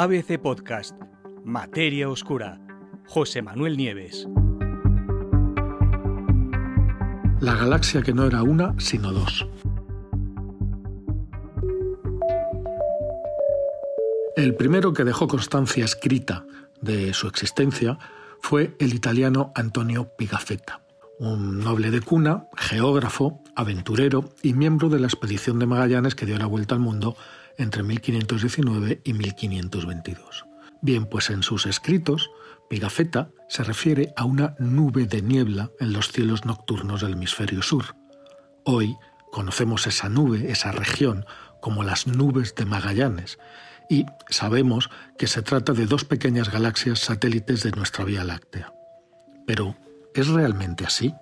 ABC Podcast, Materia Oscura, José Manuel Nieves. La galaxia que no era una, sino dos. El primero que dejó constancia escrita de su existencia fue el italiano Antonio Pigafetta, un noble de cuna, geógrafo, aventurero y miembro de la expedición de Magallanes que dio la vuelta al mundo entre 1519 y 1522. Bien, pues en sus escritos, Pigafetta se refiere a una nube de niebla en los cielos nocturnos del hemisferio sur. Hoy conocemos esa nube, esa región, como las nubes de Magallanes, y sabemos que se trata de dos pequeñas galaxias satélites de nuestra Vía Láctea. Pero, ¿es realmente así?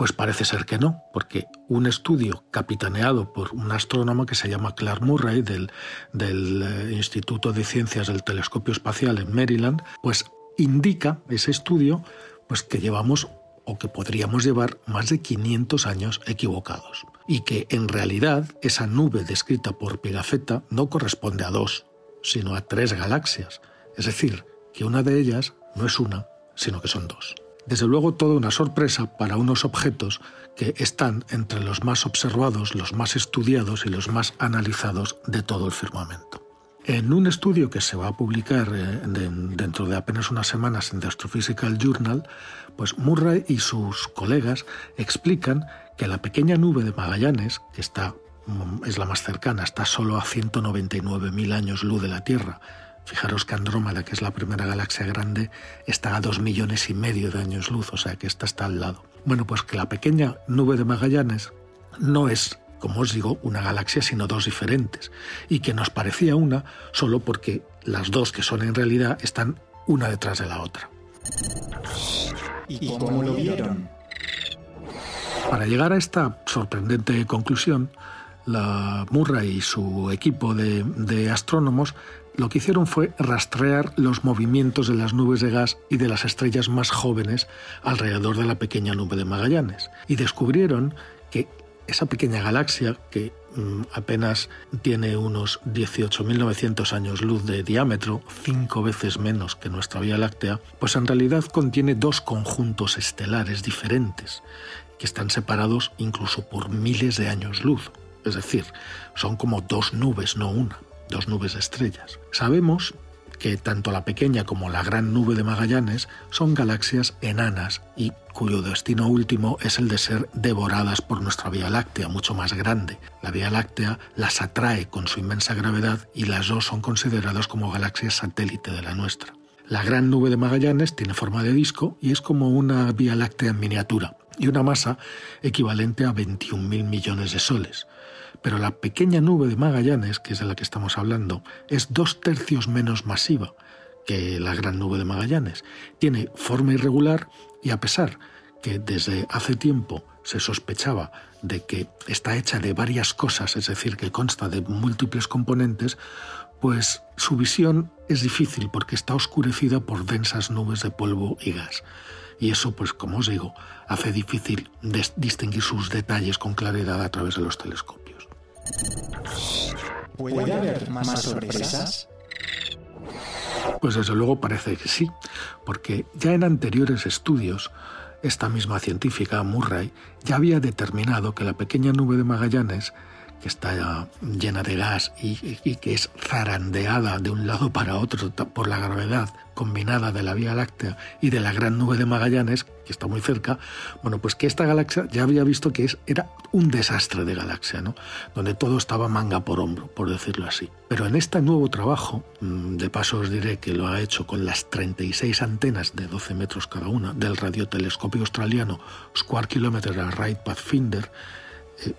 Pues parece ser que no, porque un estudio capitaneado por un astrónomo que se llama Clark Murray del, del eh, Instituto de Ciencias del Telescopio Espacial en Maryland, pues indica ese estudio pues que llevamos o que podríamos llevar más de 500 años equivocados y que en realidad esa nube descrita por Pigafetta no corresponde a dos, sino a tres galaxias, es decir, que una de ellas no es una, sino que son dos desde luego toda una sorpresa para unos objetos que están entre los más observados, los más estudiados y los más analizados de todo el firmamento. En un estudio que se va a publicar eh, dentro de apenas unas semanas en The Astrophysical Journal, pues Murray y sus colegas explican que la pequeña nube de Magallanes, que está, mm, es la más cercana, está solo a 199.000 años luz de la Tierra, Fijaros que Andrómeda, que es la primera galaxia grande, está a dos millones y medio de años luz, o sea que esta está al lado. Bueno, pues que la pequeña nube de Magallanes no es, como os digo, una galaxia, sino dos diferentes, y que nos parecía una solo porque las dos que son en realidad están una detrás de la otra. ¿Y cómo lo vieron? Para llegar a esta sorprendente conclusión, la Murray y su equipo de, de astrónomos lo que hicieron fue rastrear los movimientos de las nubes de gas y de las estrellas más jóvenes alrededor de la pequeña nube de Magallanes y descubrieron que esa pequeña galaxia, que mm, apenas tiene unos 18.900 años luz de diámetro, cinco veces menos que nuestra Vía Láctea, pues en realidad contiene dos conjuntos estelares diferentes, que están separados incluso por miles de años luz. Es decir, son como dos nubes, no una dos nubes estrellas. Sabemos que tanto la pequeña como la gran nube de Magallanes son galaxias enanas y cuyo destino último es el de ser devoradas por nuestra Vía Láctea, mucho más grande. La Vía Láctea las atrae con su inmensa gravedad y las dos son consideradas como galaxias satélite de la nuestra. La gran nube de Magallanes tiene forma de disco y es como una Vía Láctea en miniatura y una masa equivalente a 21.000 millones de soles pero la pequeña nube de Magallanes, que es de la que estamos hablando, es dos tercios menos masiva que la gran nube de Magallanes. Tiene forma irregular y a pesar que desde hace tiempo se sospechaba de que está hecha de varias cosas, es decir, que consta de múltiples componentes, pues su visión es difícil porque está oscurecida por densas nubes de polvo y gas. Y eso, pues como os digo, hace difícil distinguir sus detalles con claridad a través de los telescopios. ¿Puede haber más sorpresas? Pues desde luego parece que sí, porque ya en anteriores estudios, esta misma científica, Murray, ya había determinado que la pequeña nube de Magallanes que está llena de gas y, que es zarandeada de un lado para otro por la gravedad combinada de la Vía Láctea y de la gran nube de Magallanes, que está muy cerca, bueno, pues que esta galaxia ya había visto que es, era un desastre de galaxia, ¿no? Donde todo estaba manga por hombro, por decirlo así. Pero en este nuevo trabajo, mm, de paso os diré que lo ha hecho con las 36 antenas de 12 metros cada una del radiotelescopio australiano Square Kilometer Array Pathfinder,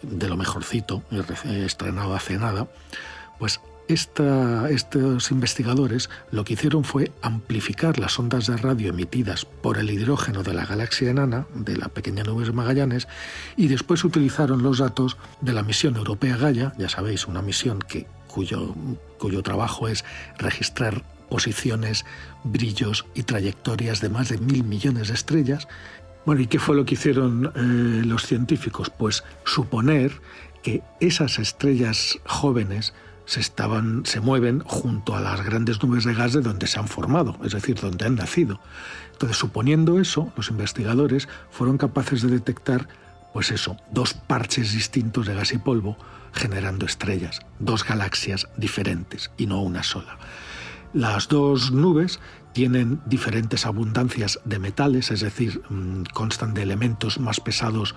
de lo mejorcito, estrenado hace nada, pues estos investigadores lo que hicieron fue amplificar las ondas de radio emitidas por el hidrógeno de la galaxia enana, de la pequeña nube de Magallanes, y después utilizaron los datos de la misión europea Gaia, ya sabéis, una misión que, cuyo, cuyo trabajo es registrar posiciones, brillos y trayectorias de más de mil millones de estrellas, bueno, ¿y qué fue lo que hicieron eh, los científicos? Pues suponer que esas estrellas jóvenes se, estaban, se mueven junto a las grandes nubes de gas de donde se han formado, es decir, donde han nacido. Entonces, suponiendo eso, los investigadores fueron capaces de detectar, pues eso, dos parches distintos de gas y polvo generando estrellas, dos galaxias diferentes y no una sola. Las dos nubes tienen diferentes abundancias de metales, es decir, mm, constan de elementos más pesados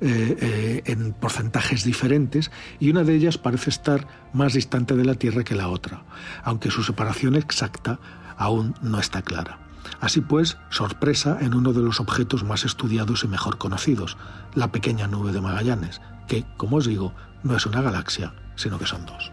eh, eh, en porcentajes diferentes, y una de ellas parece estar más distante de la Tierra que la otra, aunque su separación exacta aún no está clara. Así pues, sorpresa en uno de los objetos más estudiados y mejor conocidos, la pequeña nube de Magallanes, que, como os digo, no es una galaxia, sino que son dos.